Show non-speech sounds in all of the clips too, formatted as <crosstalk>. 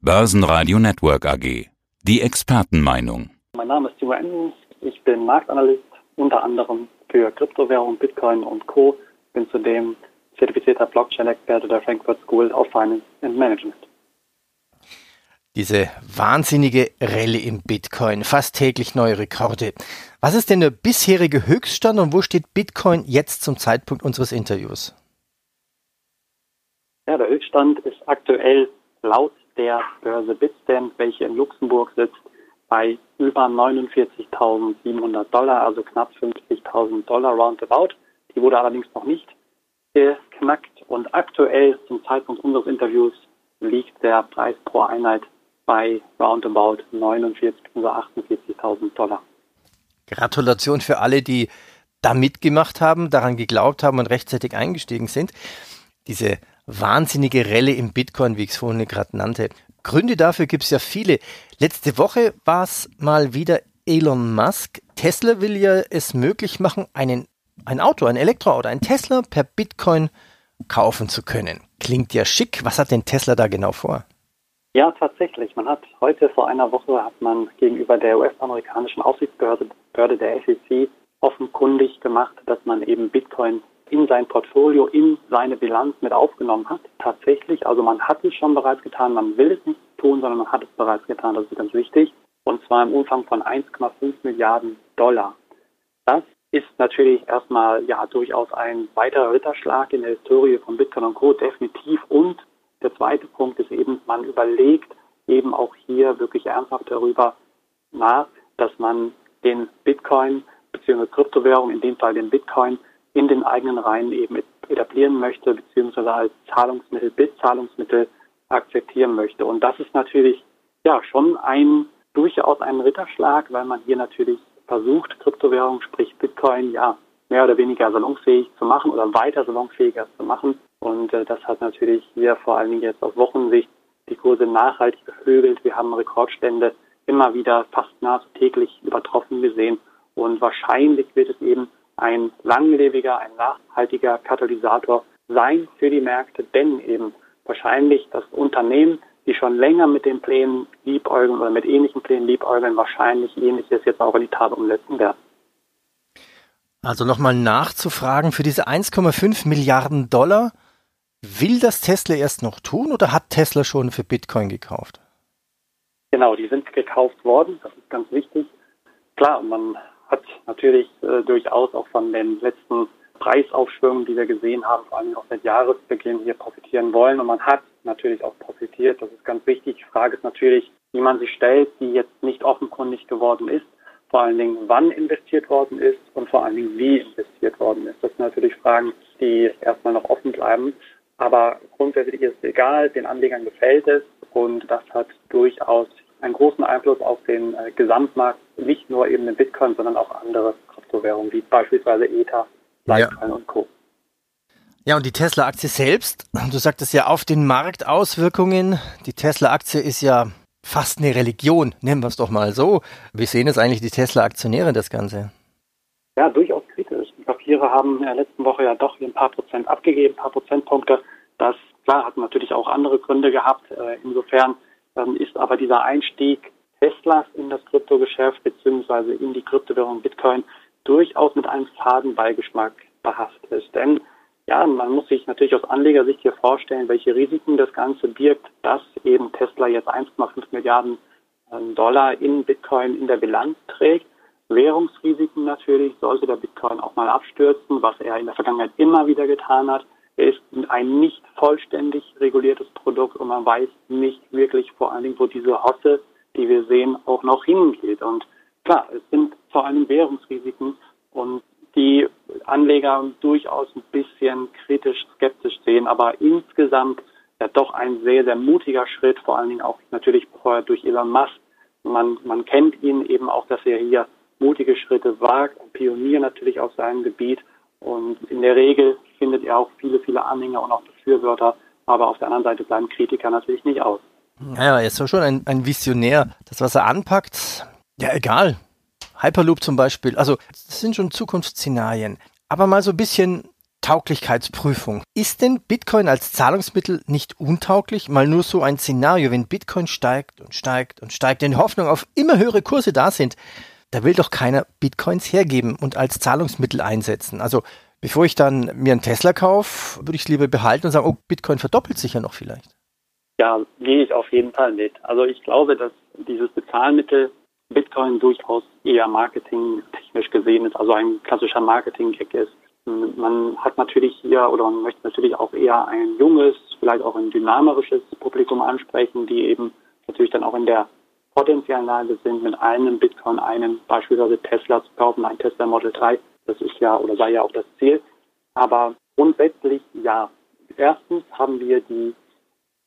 Börsenradio Network AG. Die Expertenmeinung. Mein Name ist Timo Endens. Ich bin Marktanalyst, unter anderem für Kryptowährung, Bitcoin und Co. Bin zudem zertifizierter Blockchain-Experte der Frankfurt School of Finance and Management. Diese wahnsinnige Rallye im Bitcoin, fast täglich neue Rekorde. Was ist denn der bisherige Höchststand und wo steht Bitcoin jetzt zum Zeitpunkt unseres Interviews? Ja, der Höchststand ist aktuell laut der Börse Bitstamp, welche in Luxemburg sitzt, bei über 49.700 Dollar, also knapp 50.000 Dollar roundabout. Die wurde allerdings noch nicht geknackt und aktuell zum Zeitpunkt unseres Interviews liegt der Preis pro Einheit bei roundabout 49.000 oder 48.000 Dollar. Gratulation für alle, die da mitgemacht haben, daran geglaubt haben und rechtzeitig eingestiegen sind. Diese wahnsinnige Relle im Bitcoin, wie ich es vorhin gerade nannte. Gründe dafür gibt es ja viele. Letzte Woche war es mal wieder Elon Musk. Tesla will ja es möglich machen, einen, ein Auto, ein Elektroauto, ein Tesla per Bitcoin kaufen zu können. Klingt ja schick. Was hat denn Tesla da genau vor? Ja, tatsächlich. Man hat heute vor einer Woche hat man gegenüber der US-amerikanischen Aufsichtsbehörde Behörde der SEC offenkundig gemacht, dass man eben Bitcoin in sein Portfolio, in seine Bilanz mit aufgenommen hat. Tatsächlich, also man hat es schon bereits getan, man will es nicht tun, sondern man hat es bereits getan, das ist ganz wichtig. Und zwar im Umfang von 1,5 Milliarden Dollar. Das ist natürlich erstmal ja durchaus ein weiterer Ritterschlag in der Historie von Bitcoin und Co. definitiv. Und der zweite Punkt ist eben, man überlegt eben auch hier wirklich ernsthaft darüber nach, dass man den Bitcoin bzw. Kryptowährung, in dem Fall den Bitcoin, in den eigenen Reihen eben etablieren möchte, beziehungsweise als Zahlungsmittel, Bitzahlungsmittel akzeptieren möchte. Und das ist natürlich ja schon ein durchaus ein Ritterschlag, weil man hier natürlich versucht, Kryptowährung, sprich Bitcoin, ja, mehr oder weniger salonfähig zu machen oder weiter salonfähiger zu machen. Und äh, das hat natürlich hier vor allen Dingen jetzt auf Wochensicht die Kurse nachhaltig beflügelt. Wir haben Rekordstände immer wieder fast nahezu täglich übertroffen gesehen. Und wahrscheinlich wird es eben ein langlebiger, ein nachhaltiger Katalysator sein für die Märkte, denn eben wahrscheinlich das Unternehmen, die schon länger mit den Plänen liebäugeln oder mit ähnlichen Plänen liebäugeln, wahrscheinlich ähnliches jetzt auch in die Tat umsetzen werden. Also nochmal nachzufragen, für diese 1,5 Milliarden Dollar, will das Tesla erst noch tun oder hat Tesla schon für Bitcoin gekauft? Genau, die sind gekauft worden, das ist ganz wichtig. Klar, man hat natürlich äh, durchaus auch von den letzten Preisaufschwüngen, die wir gesehen haben, vor allem auch seit Jahresbeginn hier profitieren wollen. Und man hat natürlich auch profitiert. Das ist ganz wichtig. Die Frage ist natürlich, wie man sich stellt, die jetzt nicht offenkundig geworden ist. Vor allen Dingen, wann investiert worden ist und vor allen Dingen, wie investiert worden ist. Das sind natürlich Fragen, die erstmal noch offen bleiben. Aber grundsätzlich ist es egal, den Anlegern gefällt es und das hat durchaus einen großen Einfluss auf den äh, Gesamtmarkt, nicht nur eben den Bitcoin, sondern auch andere Kryptowährungen, wie beispielsweise Ether, Litecoin ja. und Co. Ja, und die Tesla-Aktie selbst, <clears throat> du sagtest ja auf den Marktauswirkungen. Die Tesla-Aktie ist ja fast eine Religion, nennen wir es doch mal so. Wie sehen es eigentlich die Tesla-Aktionäre das Ganze? Ja, durchaus kritisch. Die Papiere haben in der letzten Woche ja doch ein paar Prozent abgegeben, ein paar Prozentpunkte. Das, klar, hat natürlich auch andere Gründe gehabt. Äh, insofern dann ist aber dieser Einstieg Teslas in das Kryptogeschäft beziehungsweise in die Kryptowährung Bitcoin durchaus mit einem faden Beigeschmack behaftet. Denn ja, man muss sich natürlich aus Anlegersicht hier vorstellen, welche Risiken das Ganze birgt, dass eben Tesla jetzt 1,5 Milliarden ähm, Dollar in Bitcoin in der Bilanz trägt. Währungsrisiken natürlich, sollte der Bitcoin auch mal abstürzen, was er in der Vergangenheit immer wieder getan hat. Er ist ein nicht vollständig reguliertes Produkt und man weiß nicht wirklich vor allen Dingen, wo diese Hosse, die wir sehen, auch noch hingeht. Und klar, es sind vor allem Währungsrisiken und die Anleger durchaus ein bisschen kritisch, skeptisch sehen, aber insgesamt ja doch ein sehr, sehr mutiger Schritt, vor allen Dingen auch natürlich durch Elon Musk. Man, man kennt ihn eben auch, dass er hier mutige Schritte wagt, ein Pionier natürlich auf seinem Gebiet und in der Regel findet er auch viele, viele Anhänger und auch Befürworter. Aber auf der anderen Seite bleiben Kritiker natürlich nicht aus. Ja, er ist schon ein, ein Visionär. Das, was er anpackt, ja, egal. Hyperloop zum Beispiel. Also, das sind schon Zukunftsszenarien. Aber mal so ein bisschen Tauglichkeitsprüfung. Ist denn Bitcoin als Zahlungsmittel nicht untauglich? Mal nur so ein Szenario, wenn Bitcoin steigt und steigt und steigt, in Hoffnung auf immer höhere Kurse da sind, da will doch keiner Bitcoins hergeben und als Zahlungsmittel einsetzen. Also bevor ich dann mir einen Tesla kaufe, würde ich es lieber behalten und sagen, oh, Bitcoin verdoppelt sich ja noch vielleicht. Ja, gehe ich auf jeden Fall mit. Also ich glaube, dass dieses Bezahlmittel Bitcoin durchaus eher marketingtechnisch gesehen ist, also ein klassischer Marketing-Gag ist. Man hat natürlich hier oder man möchte natürlich auch eher ein junges, vielleicht auch ein dynamisches Publikum ansprechen, die eben natürlich dann auch in der potenziellen Lage sind, mit einem Bitcoin einen beispielsweise Tesla zu kaufen, ein Tesla Model 3. Das ist ja oder sei ja auch das Ziel. Aber grundsätzlich ja. Erstens haben wir die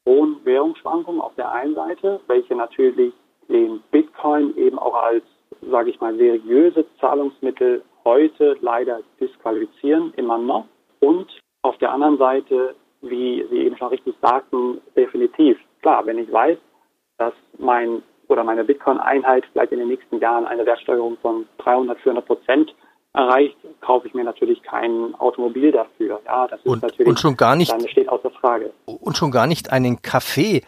hohen Währungsschwankungen auf der einen Seite, welche natürlich den Bitcoin eben auch als, sage ich mal, seriöses Zahlungsmittel heute leider disqualifizieren, immer noch. Und auf der anderen Seite, wie Sie eben schon richtig sagten, definitiv. Klar, wenn ich weiß, dass mein oder meine Bitcoin-Einheit vielleicht in den nächsten Jahren eine Wertsteigerung von 300, 400 Prozent erreicht, kaufe ich mir natürlich kein Automobil dafür. Ja, das ist und, natürlich und schon gar nicht, dann steht außer Frage. Und schon gar nicht einen Kaffee.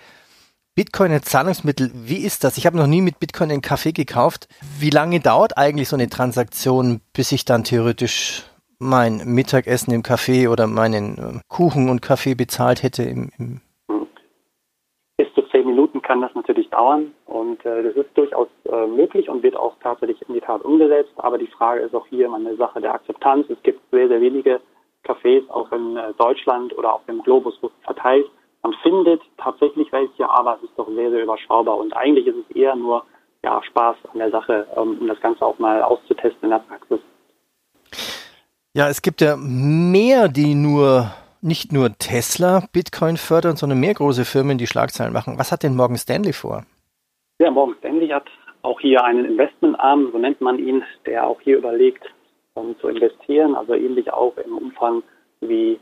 Bitcoin als Zahlungsmittel, wie ist das? Ich habe noch nie mit Bitcoin einen Kaffee gekauft. Wie lange dauert eigentlich so eine Transaktion, bis ich dann theoretisch mein Mittagessen im Café oder meinen äh, Kuchen und Kaffee bezahlt hätte im, im bis zu zehn Minuten kann das natürlich dauern und äh, das ist durchaus äh, möglich und wird auch tatsächlich in die Tat umgesetzt. Aber die Frage ist auch hier eine Sache der Akzeptanz. Es gibt sehr, sehr wenige Cafés auch in äh, Deutschland oder auf dem Globus verteilt. Man findet tatsächlich welche, aber es ist doch sehr, sehr überschaubar und eigentlich ist es eher nur ja, Spaß an der Sache, ähm, um das Ganze auch mal auszutesten in der Praxis. Ja, es gibt ja mehr, die nur nicht nur Tesla Bitcoin fördern, sondern mehr große Firmen, die Schlagzeilen machen. Was hat denn Morgan Stanley vor? Ja, Morgan Stanley hat auch hier einen Investmentarm, so nennt man ihn, der auch hier überlegt, um zu investieren, also ähnlich auch im Umfang wie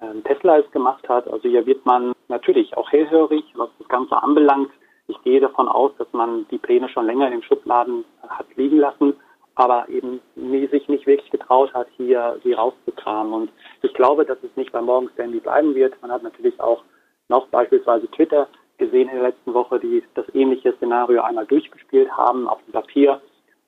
ähm, Tesla es gemacht hat. Also hier wird man natürlich auch hellhörig, was das Ganze anbelangt. Ich gehe davon aus, dass man die Pläne schon länger in den Schubladen hat liegen lassen aber eben nie, sich nicht wirklich getraut hat, hier sie rauszukramen. Und ich glaube, dass es nicht bei Morgan Stanley bleiben wird. Man hat natürlich auch noch beispielsweise Twitter gesehen in der letzten Woche, die das ähnliche Szenario einmal durchgespielt haben auf dem Papier.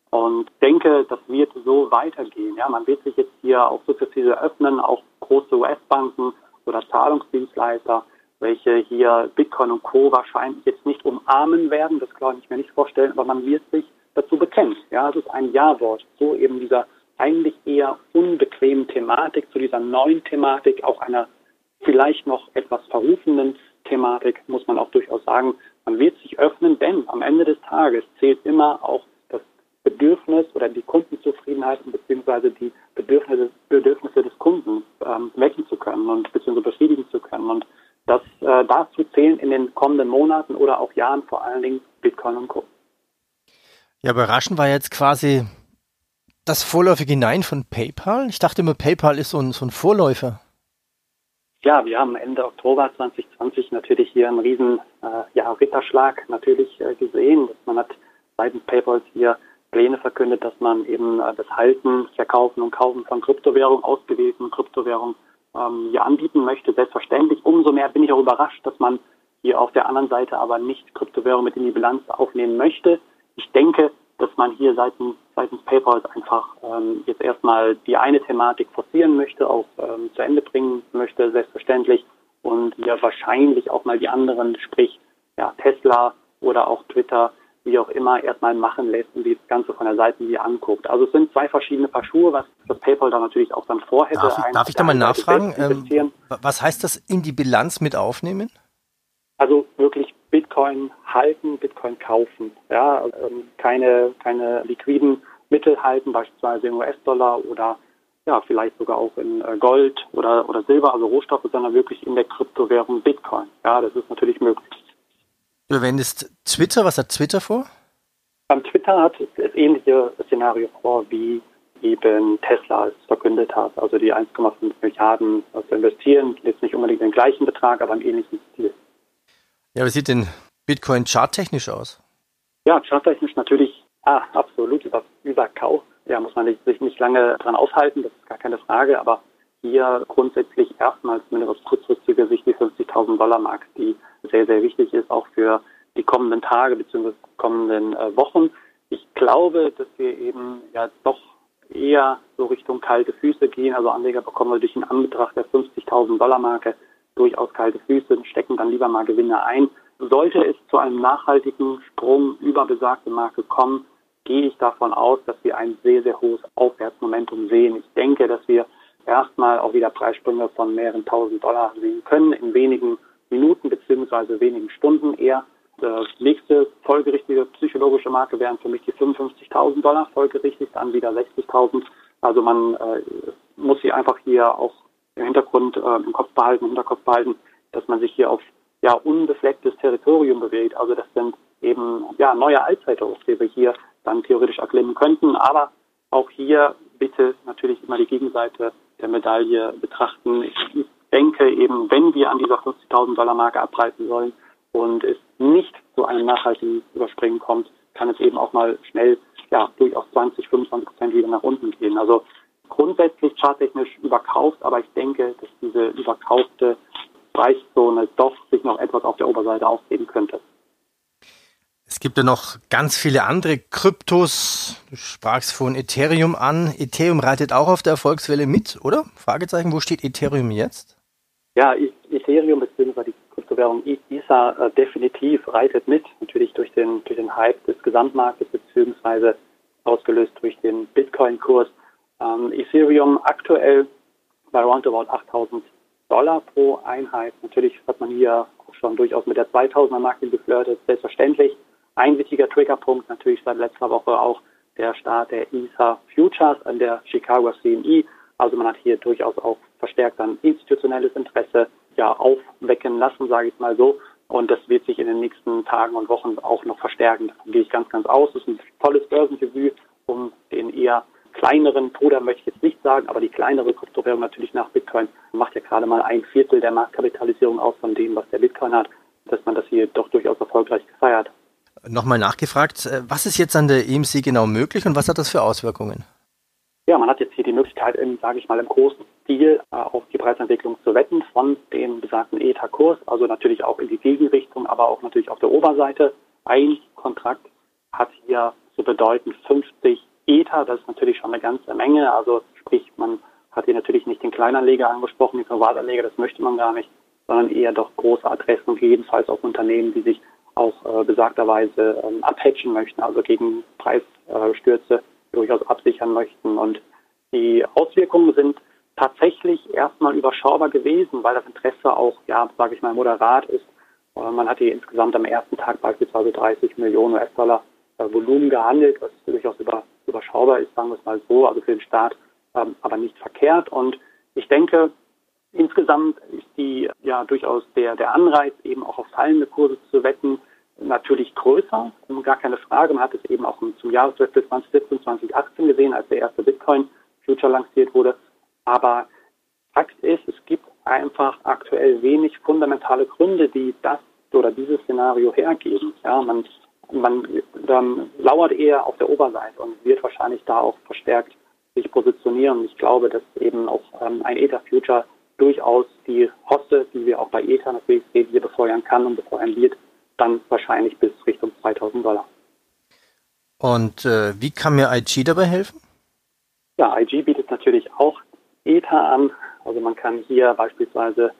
Und denke, das wird so weitergehen. Ja, man wird sich jetzt hier auch sukzessive öffnen, auch große US-Banken oder Zahlungsdienstleister, welche hier Bitcoin und Co. wahrscheinlich jetzt nicht umarmen werden. Das kann ich mir nicht vorstellen, aber man wird sich dazu bekennt. Ja, es ist ein Ja-Wort zu eben dieser eigentlich eher unbequemen Thematik, zu dieser neuen Thematik, auch einer vielleicht noch etwas verrufenden Thematik, muss man auch durchaus sagen. Man wird sich öffnen, denn am Ende des Tages zählt immer auch das Bedürfnis oder die Kundenzufriedenheit beziehungsweise die Bedürfnisse, Bedürfnisse des Kunden ähm, wecken zu können und beziehungsweise befriedigen zu können. Und das äh, dazu zählen in den kommenden Monaten oder auch Jahren vor allen Dingen Bitcoin und Co. Ja, überraschend war jetzt quasi das vorläufige Nein von PayPal. Ich dachte immer, PayPal ist so ein, so ein Vorläufer. Ja, wir haben Ende Oktober 2020 natürlich hier einen riesen äh, ja, Ritterschlag natürlich äh, gesehen. Man hat seitens PayPal hier Pläne verkündet, dass man eben äh, das Halten, Verkaufen und Kaufen von Kryptowährungen, ausgewählten Kryptowährungen ähm, hier anbieten möchte. Selbstverständlich. Umso mehr bin ich auch überrascht, dass man hier auf der anderen Seite aber nicht Kryptowährungen mit in die Bilanz aufnehmen möchte ich denke, man hier seitens, seitens PayPal einfach ähm, jetzt erstmal die eine Thematik forcieren möchte, auch ähm, zu Ende bringen möchte, selbstverständlich, und ja wahrscheinlich auch mal die anderen, sprich ja, Tesla oder auch Twitter, wie auch immer, erstmal machen lässt und die das Ganze von der Seite hier anguckt. Also es sind zwei verschiedene Paar Schuhe, was das PayPal da natürlich auch dann vorhätte. Darf ich, darf ich da mal nachfragen? Ähm, was heißt das in die Bilanz mit aufnehmen? Also wirklich Bitcoin halten, Bitcoin kaufen. Ja, ähm, keine, keine liquiden Mittel halten, beispielsweise in US-Dollar oder ja, vielleicht sogar auch in äh, Gold oder, oder Silber, also Rohstoffe, sondern wirklich in der Kryptowährung Bitcoin. Ja, das ist natürlich möglich. Du erwähnst Twitter, was hat Twitter vor? Beim Twitter hat das ähnliche Szenario vor, wie eben Tesla es verkündet hat, also die 1,5 Milliarden zu investieren, jetzt nicht unbedingt den gleichen Betrag, aber im ähnlichen Stil. Ja, wie sieht denn Bitcoin charttechnisch aus? Ja, charttechnisch natürlich ah, absolut über, Überkauf. Ja, muss man sich nicht lange dran aufhalten, das ist gar keine Frage, aber hier grundsätzlich erstmals zumindest aus kurzfristiger Sicht die 50.000 Dollar Mark, die sehr, sehr wichtig ist, auch für die kommenden Tage bzw. kommenden äh, Wochen. Ich glaube, dass wir eben ja doch eher so Richtung kalte Füße gehen. Also Anleger bekommen durch den Anbetracht der 50.000 Dollar Marke durchaus kalte Füße und stecken dann lieber mal Gewinne ein. Sollte es zu einem nachhaltigen Sprung über besagte Marke kommen, gehe ich davon aus, dass wir ein sehr, sehr hohes Aufwärtsmomentum sehen. Ich denke, dass wir erstmal auch wieder Preissprünge von mehreren tausend Dollar sehen können in wenigen Minuten beziehungsweise wenigen Stunden eher. Das nächste folgerichtige psychologische Marke wären für mich die 55.000 Dollar, folgerichtig dann wieder 60.000. Also man äh, muss sie einfach hier auch im Hintergrund, äh, im Kopf behalten, im Hinterkopf behalten, dass man sich hier auf ja unbeflecktes Territorium bewegt. Also das sind eben ja neue Allzeithochs, die wir hier dann theoretisch erklimmen könnten. Aber auch hier bitte natürlich immer die Gegenseite der Medaille betrachten. Ich denke eben, wenn wir an dieser 50.000 Dollar Marke abreißen sollen und es nicht zu einem nachhaltigen Überspringen kommt, kann es eben auch mal schnell ja durchaus 20, 25 Prozent wieder nach unten gehen. Also grundsätzlich charttechnisch überkauft, aber ich denke, dass diese überkaufte Preiszone doch sich noch etwas auf der Oberseite ausgeben könnte. Es gibt ja noch ganz viele andere Kryptos. Du sprachst von Ethereum an. Ethereum reitet auch auf der Erfolgswelle mit, oder? Fragezeichen, wo steht Ethereum jetzt? Ja, Ethereum bzw. die Kryptowährung ISA äh, definitiv reitet mit. Natürlich durch den, durch den Hype des Gesamtmarktes bzw. ausgelöst durch den Bitcoin-Kurs. Ähm, Ethereum aktuell bei roundabout 8000 Dollar pro Einheit. Natürlich hat man hier auch schon durchaus mit der 2000er Marke geflirtet, selbstverständlich. Ein wichtiger Triggerpunkt natürlich seit letzter Woche auch der Start der ESA Futures an der Chicago CME. Also man hat hier durchaus auch verstärkt dann institutionelles Interesse ja aufwecken lassen, sage ich mal so. Und das wird sich in den nächsten Tagen und Wochen auch noch verstärken. Davon gehe ich ganz, ganz aus. Das ist ein tolles Börsendebüt, um den eher kleineren Bruder möchte ich jetzt nicht sagen, aber die kleinere Kryptowährung natürlich nach Bitcoin macht ja gerade mal ein Viertel der Marktkapitalisierung aus von dem, was der Bitcoin hat, dass man das hier doch durchaus erfolgreich gefeiert nochmal nachgefragt, äh, was ist jetzt an der EMC genau möglich und was hat das für Auswirkungen? Ja, man hat jetzt hier die Möglichkeit, sage ich mal, im großen Stil äh, auf die Preisentwicklung zu wetten von dem besagten ETA-Kurs, also natürlich auch in die Gegenrichtung, aber auch natürlich auf der Oberseite. Ein Kontrakt hat hier zu bedeuten 50 ETA, das ist natürlich schon eine ganze Menge, also sprich, man hat hier natürlich nicht den Kleinanleger angesprochen, den Privatanleger, das möchte man gar nicht, sondern eher doch große Adressen und jedenfalls auch Unternehmen, die sich auch äh, besagterweise ähm, abhatchen möchten, also gegen Preisstürze äh, durchaus absichern möchten. Und die Auswirkungen sind tatsächlich erstmal überschaubar gewesen, weil das Interesse auch, ja, sage ich mal, moderat ist. Äh, man hat hier insgesamt am ersten Tag beispielsweise 30 Millionen US-Dollar äh, Volumen gehandelt, was durchaus über, überschaubar ist, sagen wir es mal so, also für den Staat ähm, aber nicht verkehrt. Und ich denke, Insgesamt ist die ja durchaus der, der Anreiz, eben auch auf fallende Kurse zu wetten, natürlich größer, gar keine Frage. Man hat es eben auch zum Jahreswechsel 2017, 2018 gesehen, als der erste Bitcoin-Future lanciert wurde. Aber Fakt ist, es gibt einfach aktuell wenig fundamentale Gründe, die das oder dieses Szenario hergeben. Ja, man, man dann lauert eher auf der Oberseite und wird wahrscheinlich da auch verstärkt sich positionieren. Ich glaube, dass eben auch ähm, ein Ether Future durchaus die Hosse, die wir auch bei Ether natürlich sehen, hier befeuern kann und befeuern wird, dann wahrscheinlich bis Richtung 2000 Dollar. Und äh, wie kann mir IG dabei helfen? Ja, IG bietet natürlich auch Ether an. Also man kann hier beispielsweise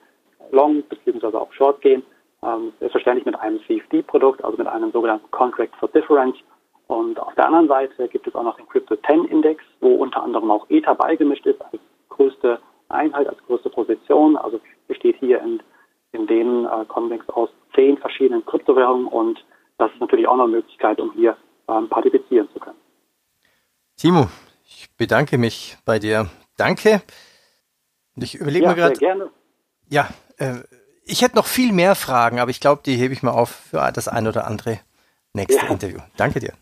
Long bzw. auch Short gehen. Ähm, selbstverständlich mit einem CFD-Produkt, also mit einem sogenannten Contract for Difference. Und auf der anderen Seite gibt es auch noch den Crypto 10 Index, wo unter anderem auch Ether beigemischt ist als größte Einheit, als größte Position. Also besteht hier in, in dem äh, Konvex aus zehn verschiedenen Kryptowährungen und das ist natürlich auch noch eine Möglichkeit, um hier ähm, partizipieren zu können. Timo, ich bedanke mich bei dir. Danke. Ich überlege ja, mir gerade. gerne. Ja, äh, ich hätte noch viel mehr Fragen, aber ich glaube, die hebe ich mal auf für das ein oder andere nächste ja. Interview. Danke dir.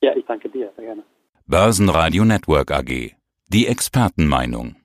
Ja, ich danke dir, sehr gerne. Börsenradio Network AG. Die Expertenmeinung.